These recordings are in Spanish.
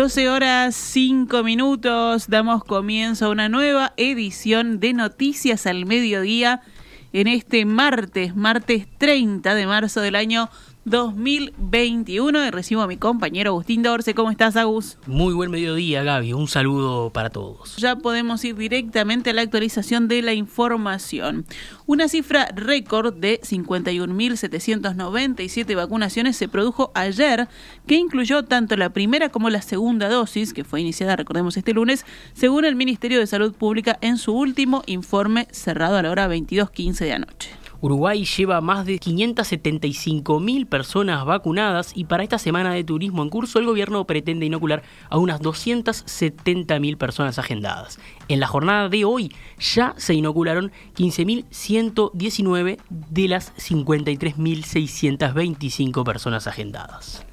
12 horas 5 minutos, damos comienzo a una nueva edición de Noticias al Mediodía en este martes, martes 30 de marzo del año 2021. Y recibo a mi compañero Agustín Dorce. ¿Cómo estás, Agus? Muy buen mediodía, Gaby. Un saludo para todos. Ya podemos ir directamente a la actualización de la información. Una cifra récord de 51.797 vacunaciones se produjo ayer, que incluyó tanto la primera como la segunda dosis, que fue iniciada, recordemos, este lunes, según el Ministerio de Salud Pública en su último informe cerrado a la hora 22.15 de anoche. Uruguay lleva más de 575 mil personas vacunadas y para esta semana de turismo en curso el gobierno pretende inocular a unas 270 mil personas agendadas. En la jornada de hoy ya se inocularon 15.119 de las 53.625 personas agendadas.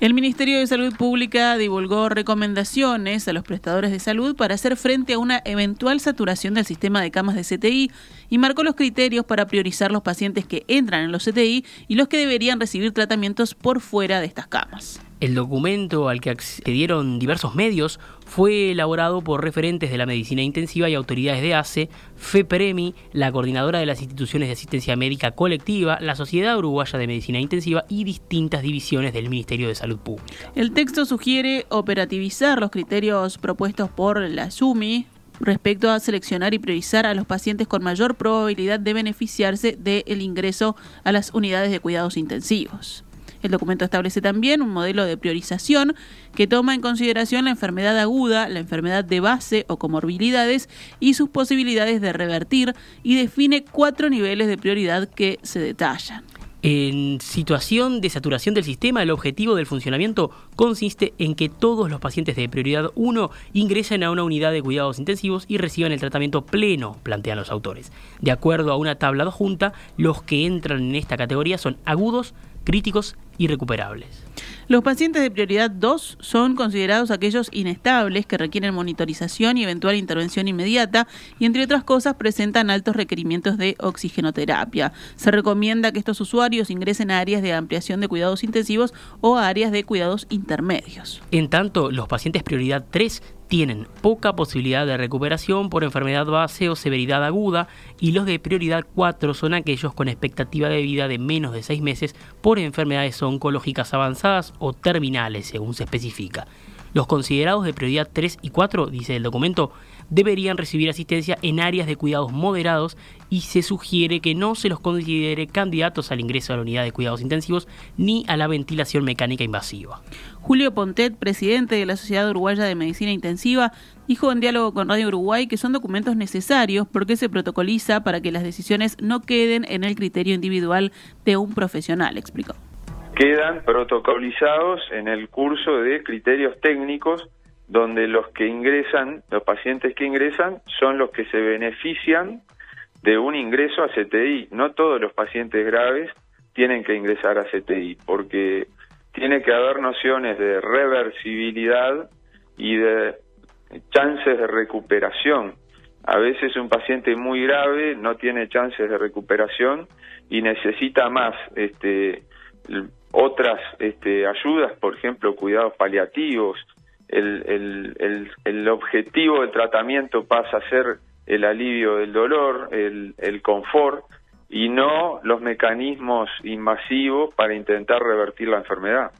El Ministerio de Salud Pública divulgó recomendaciones a los prestadores de salud para hacer frente a una eventual saturación del sistema de camas de CTI y marcó los criterios para priorizar los pacientes que entran en los CTI y los que deberían recibir tratamientos por fuera de estas camas. El documento al que accedieron diversos medios fue elaborado por referentes de la medicina intensiva y autoridades de ACE, FEPREMI, la coordinadora de las instituciones de asistencia médica colectiva, la Sociedad Uruguaya de Medicina Intensiva y distintas divisiones del Ministerio de Salud Pública. El texto sugiere operativizar los criterios propuestos por la SUMI, respecto a seleccionar y priorizar a los pacientes con mayor probabilidad de beneficiarse del ingreso a las unidades de cuidados intensivos. El documento establece también un modelo de priorización que toma en consideración la enfermedad aguda, la enfermedad de base o comorbilidades y sus posibilidades de revertir y define cuatro niveles de prioridad que se detallan. En situación de saturación del sistema, el objetivo del funcionamiento consiste en que todos los pacientes de prioridad 1 ingresen a una unidad de cuidados intensivos y reciban el tratamiento pleno, plantean los autores. De acuerdo a una tabla adjunta, los que entran en esta categoría son agudos, críticos y recuperables. Los pacientes de prioridad 2 son considerados aquellos inestables que requieren monitorización y eventual intervención inmediata y entre otras cosas presentan altos requerimientos de oxigenoterapia. Se recomienda que estos usuarios ingresen a áreas de ampliación de cuidados intensivos o a áreas de cuidados intermedios. En tanto, los pacientes prioridad 3 tienen poca posibilidad de recuperación por enfermedad base o severidad aguda y los de prioridad 4 son aquellos con expectativa de vida de menos de 6 meses por enfermedades oncológicas avanzadas o terminales, según se especifica. Los considerados de prioridad 3 y 4, dice el documento, deberían recibir asistencia en áreas de cuidados moderados y se sugiere que no se los considere candidatos al ingreso a la unidad de cuidados intensivos ni a la ventilación mecánica invasiva. Julio Pontet, presidente de la Sociedad Uruguaya de Medicina Intensiva, dijo en diálogo con Radio Uruguay que son documentos necesarios porque se protocoliza para que las decisiones no queden en el criterio individual de un profesional, explicó quedan protocolizados en el curso de criterios técnicos donde los que ingresan, los pacientes que ingresan, son los que se benefician de un ingreso a CTI. No todos los pacientes graves tienen que ingresar a CTI, porque tiene que haber nociones de reversibilidad y de chances de recuperación. A veces un paciente muy grave no tiene chances de recuperación y necesita más este, otras este, ayudas, por ejemplo, cuidados paliativos. El, el, el, objetivo del tratamiento pasa a ser el alivio del dolor, el, el confort y no los mecanismos invasivos para intentar revertir la enfermedad.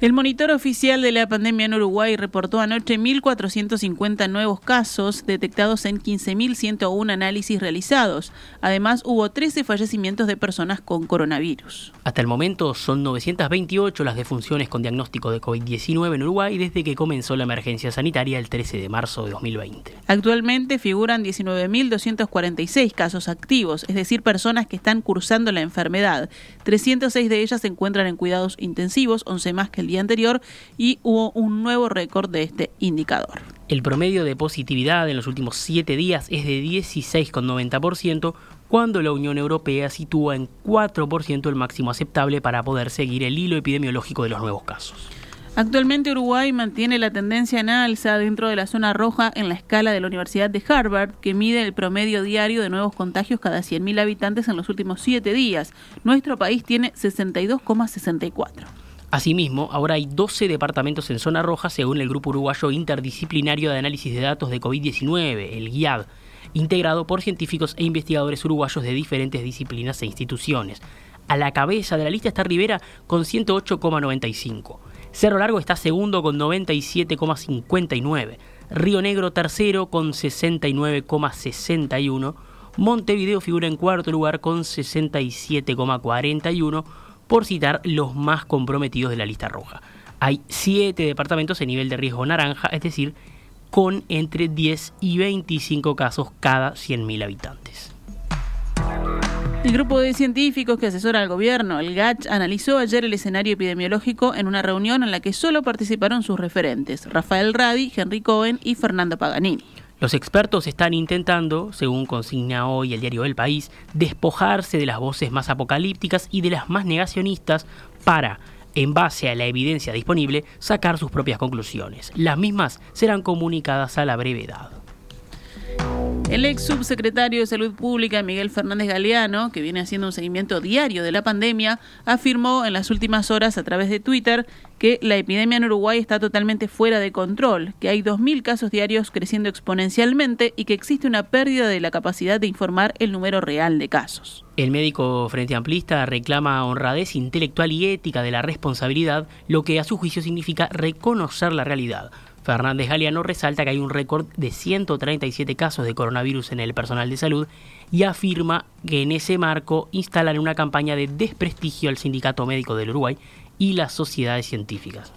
El monitor oficial de la pandemia en Uruguay reportó anoche 1.450 nuevos casos detectados en 15.101 análisis realizados. Además, hubo 13 fallecimientos de personas con coronavirus. Hasta el momento son 928 las defunciones con diagnóstico de COVID-19 en Uruguay desde que comenzó la emergencia sanitaria el 13 de marzo de 2020. Actualmente figuran 19.246 casos activos, es decir, personas que están cursando la enfermedad. 306 de ellas se encuentran en cuidados intensivos, 11 más que el día anterior y hubo un nuevo récord de este indicador. El promedio de positividad en los últimos siete días es de 16,90%, cuando la Unión Europea sitúa en 4% el máximo aceptable para poder seguir el hilo epidemiológico de los nuevos casos. Actualmente Uruguay mantiene la tendencia en alza dentro de la zona roja en la escala de la Universidad de Harvard, que mide el promedio diario de nuevos contagios cada 100.000 habitantes en los últimos siete días. Nuestro país tiene 62,64. Asimismo, ahora hay 12 departamentos en zona roja según el Grupo Uruguayo Interdisciplinario de Análisis de Datos de COVID-19, el GIAD, integrado por científicos e investigadores uruguayos de diferentes disciplinas e instituciones. A la cabeza de la lista está Rivera con 108,95. Cerro Largo está segundo con 97,59. Río Negro tercero con 69,61. Montevideo figura en cuarto lugar con 67,41 por citar los más comprometidos de la lista roja. Hay siete departamentos en nivel de riesgo naranja, es decir, con entre 10 y 25 casos cada 100.000 habitantes. El grupo de científicos que asesora al gobierno, el GACH, analizó ayer el escenario epidemiológico en una reunión en la que solo participaron sus referentes, Rafael Radi, Henry Cohen y Fernando Paganini. Los expertos están intentando, según consigna hoy el diario El País, despojarse de las voces más apocalípticas y de las más negacionistas para, en base a la evidencia disponible, sacar sus propias conclusiones. Las mismas serán comunicadas a la brevedad. El ex subsecretario de Salud Pública, Miguel Fernández Galeano, que viene haciendo un seguimiento diario de la pandemia, afirmó en las últimas horas a través de Twitter que la epidemia en Uruguay está totalmente fuera de control, que hay 2.000 casos diarios creciendo exponencialmente y que existe una pérdida de la capacidad de informar el número real de casos. El médico Frente Amplista reclama honradez intelectual y ética de la responsabilidad, lo que a su juicio significa reconocer la realidad. Fernández Galeano resalta que hay un récord de 137 casos de coronavirus en el personal de salud y afirma que en ese marco instalan una campaña de desprestigio al Sindicato Médico del Uruguay y las sociedades científicas.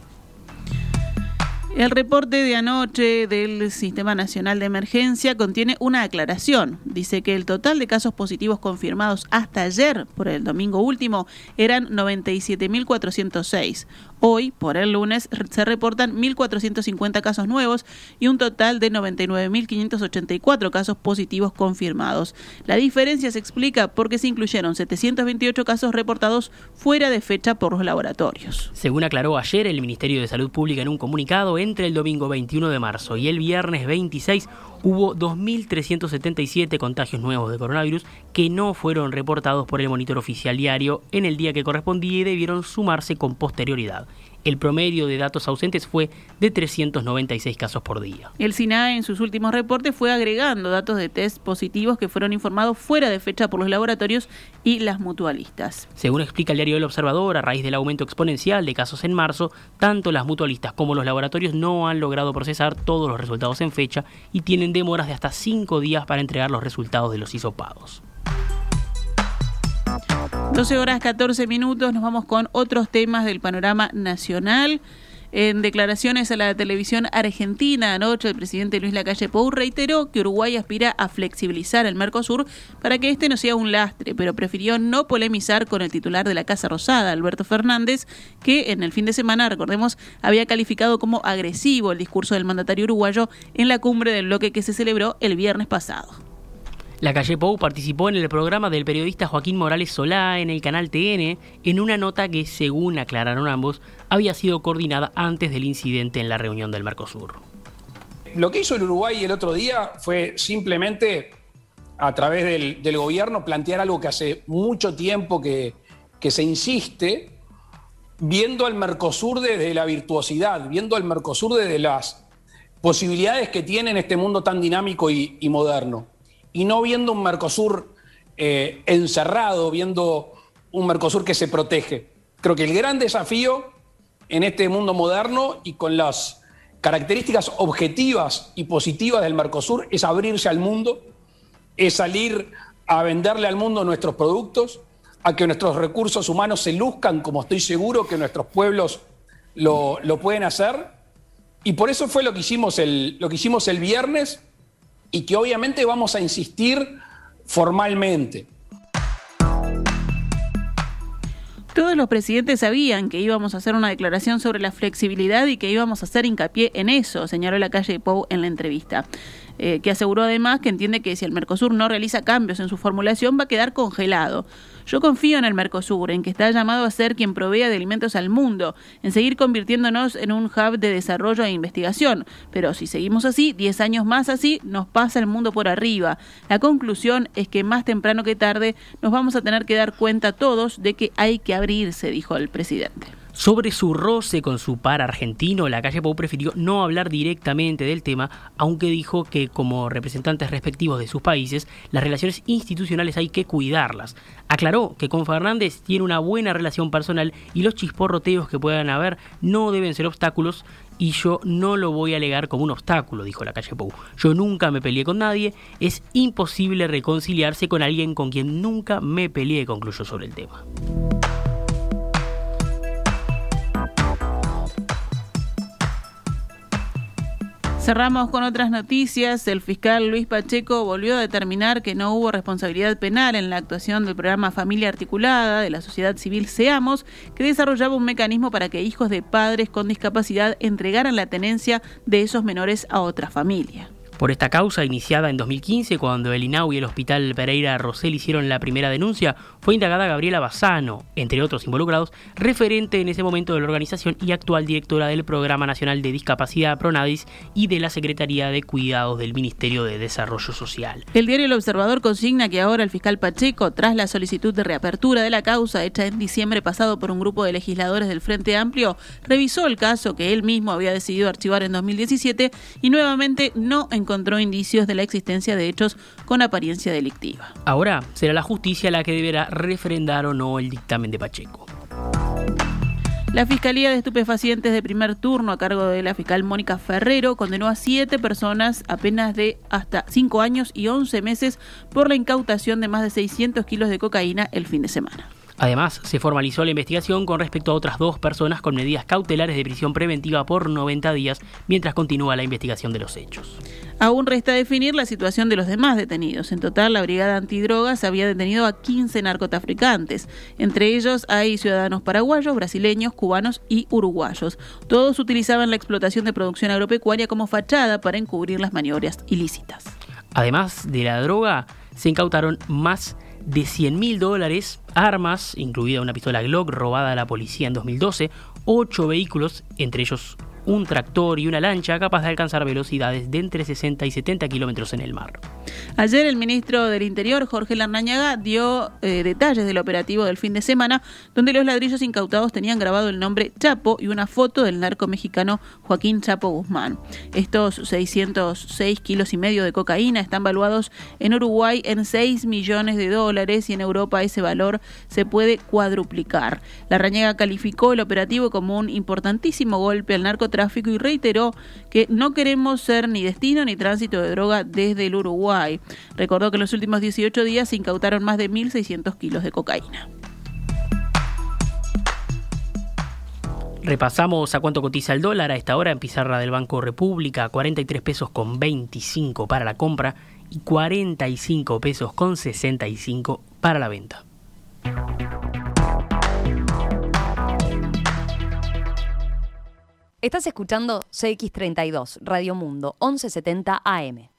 El reporte de anoche del Sistema Nacional de Emergencia contiene una aclaración. Dice que el total de casos positivos confirmados hasta ayer, por el domingo último, eran 97.406. Hoy, por el lunes, se reportan 1.450 casos nuevos y un total de 99.584 casos positivos confirmados. La diferencia se explica porque se incluyeron 728 casos reportados fuera de fecha por los laboratorios. Según aclaró ayer el Ministerio de Salud Pública en un comunicado, entre el domingo 21 de marzo y el viernes 26 hubo 2.377 contagios nuevos de coronavirus que no fueron reportados por el monitor oficial diario en el día que correspondía y debieron sumarse con posterioridad. El promedio de datos ausentes fue de 396 casos por día. El SINAE en sus últimos reportes fue agregando datos de test positivos que fueron informados fuera de fecha por los laboratorios y las mutualistas. Según explica el diario El Observador, a raíz del aumento exponencial de casos en marzo, tanto las mutualistas como los laboratorios no han logrado procesar todos los resultados en fecha y tienen demoras de hasta 5 días para entregar los resultados de los hisopados. 12 horas 14 minutos, nos vamos con otros temas del panorama nacional. En declaraciones a la televisión argentina anoche, el presidente Luis Lacalle Pou reiteró que Uruguay aspira a flexibilizar el Mercosur para que este no sea un lastre, pero prefirió no polemizar con el titular de la Casa Rosada, Alberto Fernández, que en el fin de semana, recordemos, había calificado como agresivo el discurso del mandatario uruguayo en la cumbre del bloque que se celebró el viernes pasado. La calle Pou participó en el programa del periodista Joaquín Morales Solá en el canal TN en una nota que, según aclararon ambos, había sido coordinada antes del incidente en la reunión del Mercosur. Lo que hizo el Uruguay el otro día fue simplemente, a través del, gobierno, plantear algo que hace mucho tiempo que, se insiste, viendo al Mercosur desde la virtuosidad, viendo al Mercosur desde las posibilidades que tiene en este mundo tan dinámico y moderno y no viendo un Mercosur eh, encerrado, viendo un Mercosur que se protege. Creo que el gran desafío en este mundo moderno y con las características objetivas y positivas del Mercosur es abrirse al mundo, es salir a venderle al mundo nuestros productos, a que nuestros recursos humanos se luzcan, como estoy seguro que nuestros pueblos lo, pueden hacer. Y por eso fue lo que hicimos el, lo que hicimos el viernes y que obviamente vamos a insistir formalmente. Todos los presidentes sabían que íbamos a hacer una declaración sobre la flexibilidad y que íbamos a hacer hincapié en eso, señaló la calle Pou en la entrevista. Eh, que aseguró además que entiende que si el Mercosur no realiza cambios en su formulación va a quedar congelado. Yo confío en el Mercosur, en que está llamado a ser quien provea de alimentos al mundo, en seguir convirtiéndonos en un hub de desarrollo e investigación. Pero si seguimos así, 10 años más así, nos pasa el mundo por arriba. La conclusión es que más temprano que tarde nos vamos a tener que dar cuenta todos de que hay que abrirse, dijo el presidente. Sobre su roce con su par argentino, la calle Pou prefirió no hablar directamente del tema, aunque dijo que como representantes respectivos de sus países, las relaciones institucionales hay que cuidarlas. Aclaró que con Fernández tiene una buena relación personal y los chisporroteos que puedan haber no deben ser obstáculos y yo no lo voy a alegar como un obstáculo, dijo la calle Pou. Yo nunca me peleé con nadie, es imposible reconciliarse con alguien con quien nunca me peleé, concluyó sobre el tema. Cerramos con otras noticias. El fiscal Luis Pacheco volvió a determinar que no hubo responsabilidad penal en la actuación del programa Familia Articulada de la sociedad civil Seamos, que desarrollaba un mecanismo para que hijos de padres con discapacidad entregaran la tenencia de esos menores a otra familia. Por esta causa, iniciada en 2015, cuando el INAU y el Hospital Pereira Rosell hicieron la primera denuncia, fue indagada Gabriela Bassano, entre otros involucrados, referente en ese momento de la organización y actual directora del Programa Nacional de Discapacidad Pronadis y de la Secretaría de Cuidados del Ministerio de Desarrollo Social. El diario El Observador consigna que ahora el fiscal Pacheco, tras la solicitud de reapertura de la causa hecha en diciembre pasado por un grupo de legisladores del Frente Amplio, revisó el caso que él mismo había decidido archivar en 2017 y nuevamente no encontró encontró indicios de la existencia de hechos con apariencia delictiva. Ahora será la justicia la que deberá refrendar o no el dictamen de Pacheco. La Fiscalía de Estupefacientes de primer turno a cargo de la fiscal Mónica Ferrero condenó a siete personas apenas de hasta cinco años y once meses por la incautación de más de 600 kilos de cocaína el fin de semana. Además, se formalizó la investigación con respecto a otras dos personas con medidas cautelares de prisión preventiva por 90 días mientras continúa la investigación de los hechos. Aún resta definir la situación de los demás detenidos. En total, la Brigada Antidrogas había detenido a 15 narcotraficantes. Entre ellos hay ciudadanos paraguayos, brasileños, cubanos y uruguayos. Todos utilizaban la explotación de producción agropecuaria como fachada para encubrir las maniobras ilícitas. Además de la droga, se incautaron más de 100 mil dólares, armas, incluida una pistola Glock robada a la policía en 2012, ocho vehículos, entre ellos un tractor y una lancha capaz de alcanzar velocidades de entre 60 y 70 kilómetros en el mar. Ayer el ministro del Interior, Jorge Larrañaga, dio eh, detalles del operativo del fin de semana, donde los ladrillos incautados tenían grabado el nombre Chapo y una foto del narco mexicano Joaquín Chapo Guzmán. Estos 606 kilos y medio de cocaína están valuados en Uruguay en 6 millones de dólares y en Europa ese valor se puede cuadruplicar. Larrañaga calificó el operativo como un importantísimo golpe al narco tráfico y reiteró que no queremos ser ni destino ni tránsito de droga desde el Uruguay. Recordó que en los últimos 18 días se incautaron más de 1.600 kilos de cocaína. Repasamos a cuánto cotiza el dólar a esta hora en pizarra del Banco República, 43 pesos con 25 para la compra y 45 pesos con 65 para la venta. Estás escuchando CX32, Radio Mundo, 1170 AM.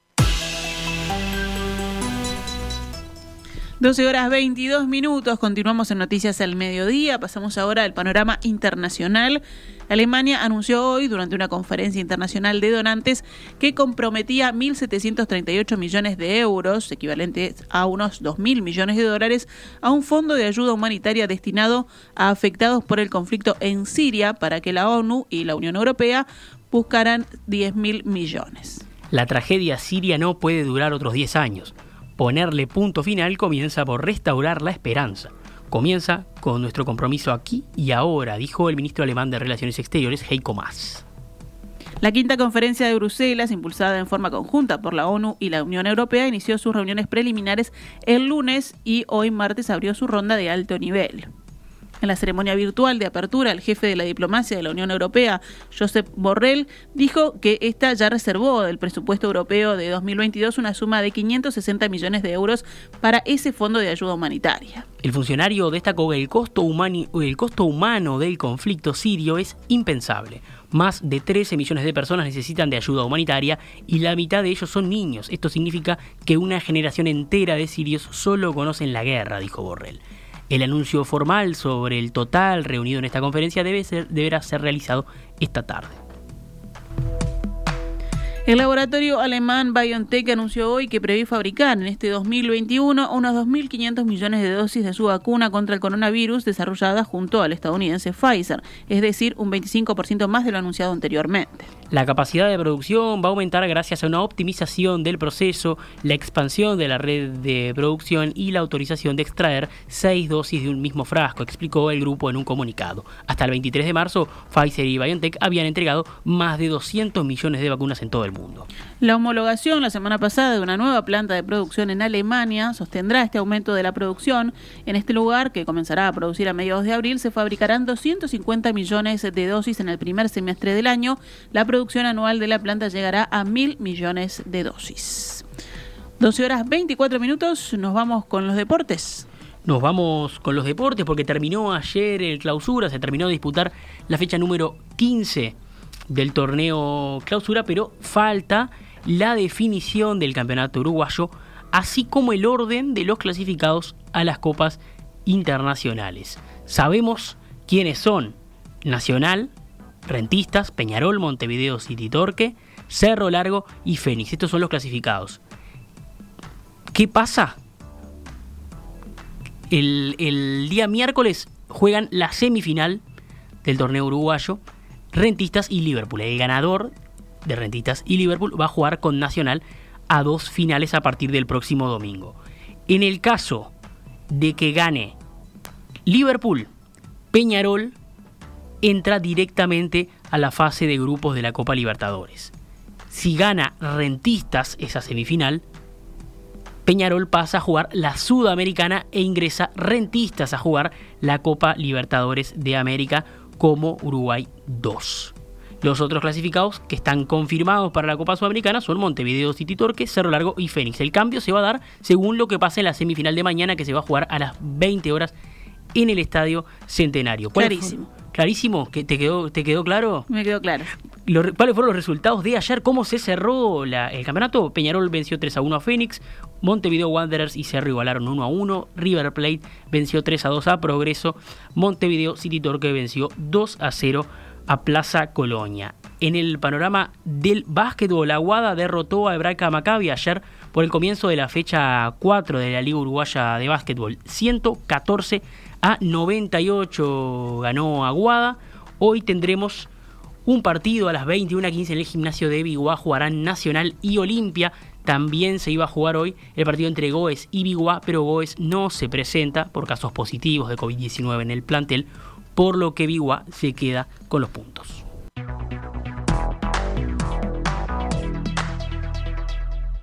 12 horas 22 minutos, continuamos en Noticias al Mediodía, pasamos ahora al panorama internacional. Alemania anunció hoy, durante una conferencia internacional de donantes, que comprometía 1.738 millones de euros, equivalentes a unos 2.000 millones de dólares, a un fondo de ayuda humanitaria destinado a afectados por el conflicto en Siria para que la ONU y la Unión Europea buscaran 10.000 millones. La tragedia siria no puede durar otros 10 años. Ponerle punto final comienza por restaurar la esperanza. Comienza con nuestro compromiso aquí y ahora, dijo el ministro alemán de Relaciones Exteriores, Heiko Maas. La quinta conferencia de Bruselas, impulsada en forma conjunta por la ONU y la Unión Europea, inició sus reuniones preliminares el lunes y hoy martes abrió su ronda de alto nivel. En la ceremonia virtual de apertura, el jefe de la diplomacia de la Unión Europea, Josep Borrell, dijo que esta ya reservó del presupuesto europeo de 2022 una suma de 560 millones de euros para ese fondo de ayuda humanitaria. El funcionario destacó que el costo, el costo humano del conflicto sirio es impensable. Más de 13 millones de personas necesitan de ayuda humanitaria y la mitad de ellos son niños. Esto significa que una generación entera de sirios solo conocen la guerra, dijo Borrell. El anuncio formal sobre el total reunido en esta conferencia debe ser, deberá ser realizado esta tarde. El laboratorio alemán BioNTech anunció hoy que prevé fabricar en este 2021 unos 2.500 millones de dosis de su vacuna contra el coronavirus desarrollada junto al estadounidense Pfizer, es decir, un 25% más de lo anunciado anteriormente. La capacidad de producción va a aumentar gracias a una optimización del proceso, la expansión de la red de producción y la autorización de extraer seis dosis de un mismo frasco, explicó el grupo en un comunicado. Hasta el 23 de marzo, Pfizer y BioNTech habían entregado más de 200 millones de vacunas en todo el mundo. La homologación la semana pasada de una nueva planta de producción en Alemania sostendrá este aumento de la producción. En este lugar, que comenzará a producir a mediados de abril, se fabricarán 250 millones de dosis en el primer semestre del año. La producción anual de la planta llegará a mil millones de dosis. 12 horas 24 minutos, nos vamos con los deportes. Nos vamos con los deportes porque terminó ayer el clausura, se terminó de disputar la fecha número 15 del torneo clausura, pero falta la definición del campeonato uruguayo, así como el orden de los clasificados a las copas internacionales. Sabemos quiénes son Nacional, Rentistas, Peñarol, Montevideo City Torque, Cerro Largo y Fénix. Estos son los clasificados. ¿Qué pasa? El, el día miércoles juegan la semifinal del torneo uruguayo Rentistas y Liverpool. El ganador de Rentistas y Liverpool va a jugar con Nacional a dos finales a partir del próximo domingo. En el caso de que gane Liverpool, Peñarol entra directamente a la fase de grupos de la Copa Libertadores. Si gana Rentistas esa semifinal, Peñarol pasa a jugar la Sudamericana e ingresa Rentistas a jugar la Copa Libertadores de América como Uruguay 2. Los otros clasificados que están confirmados para la Copa Sudamericana son Montevideo City Torque, Cerro Largo y Fénix. El cambio se va a dar según lo que pase en la semifinal de mañana que se va a jugar a las 20 horas en el Estadio Centenario. Clarísimo. Clarísimo, ¿te quedó, ¿te quedó claro? Me quedó claro. ¿Cuáles fueron los resultados de ayer? ¿Cómo se cerró el campeonato? Peñarol venció 3 a 1 a Fénix, Montevideo Wanderers y Cerro igualaron 1 a 1, River Plate venció 3 a 2 a Progreso, Montevideo City Torque venció 2 a 0 a Plaza Colonia. En el panorama del básquetbol, Aguada derrotó a Hebraica Maccabi ayer por el comienzo de la fecha 4 de la Liga Uruguaya de Básquetbol. 114 a 98 ganó Aguada. Hoy tendremos un partido a las 21.15 en el gimnasio de Biguá. Jugarán Nacional y Olimpia. También se iba a jugar hoy el partido entre Goes y Biguá, pero Goes no se presenta por casos positivos de COVID-19 en el plantel, por lo que Biguá se queda con los puntos.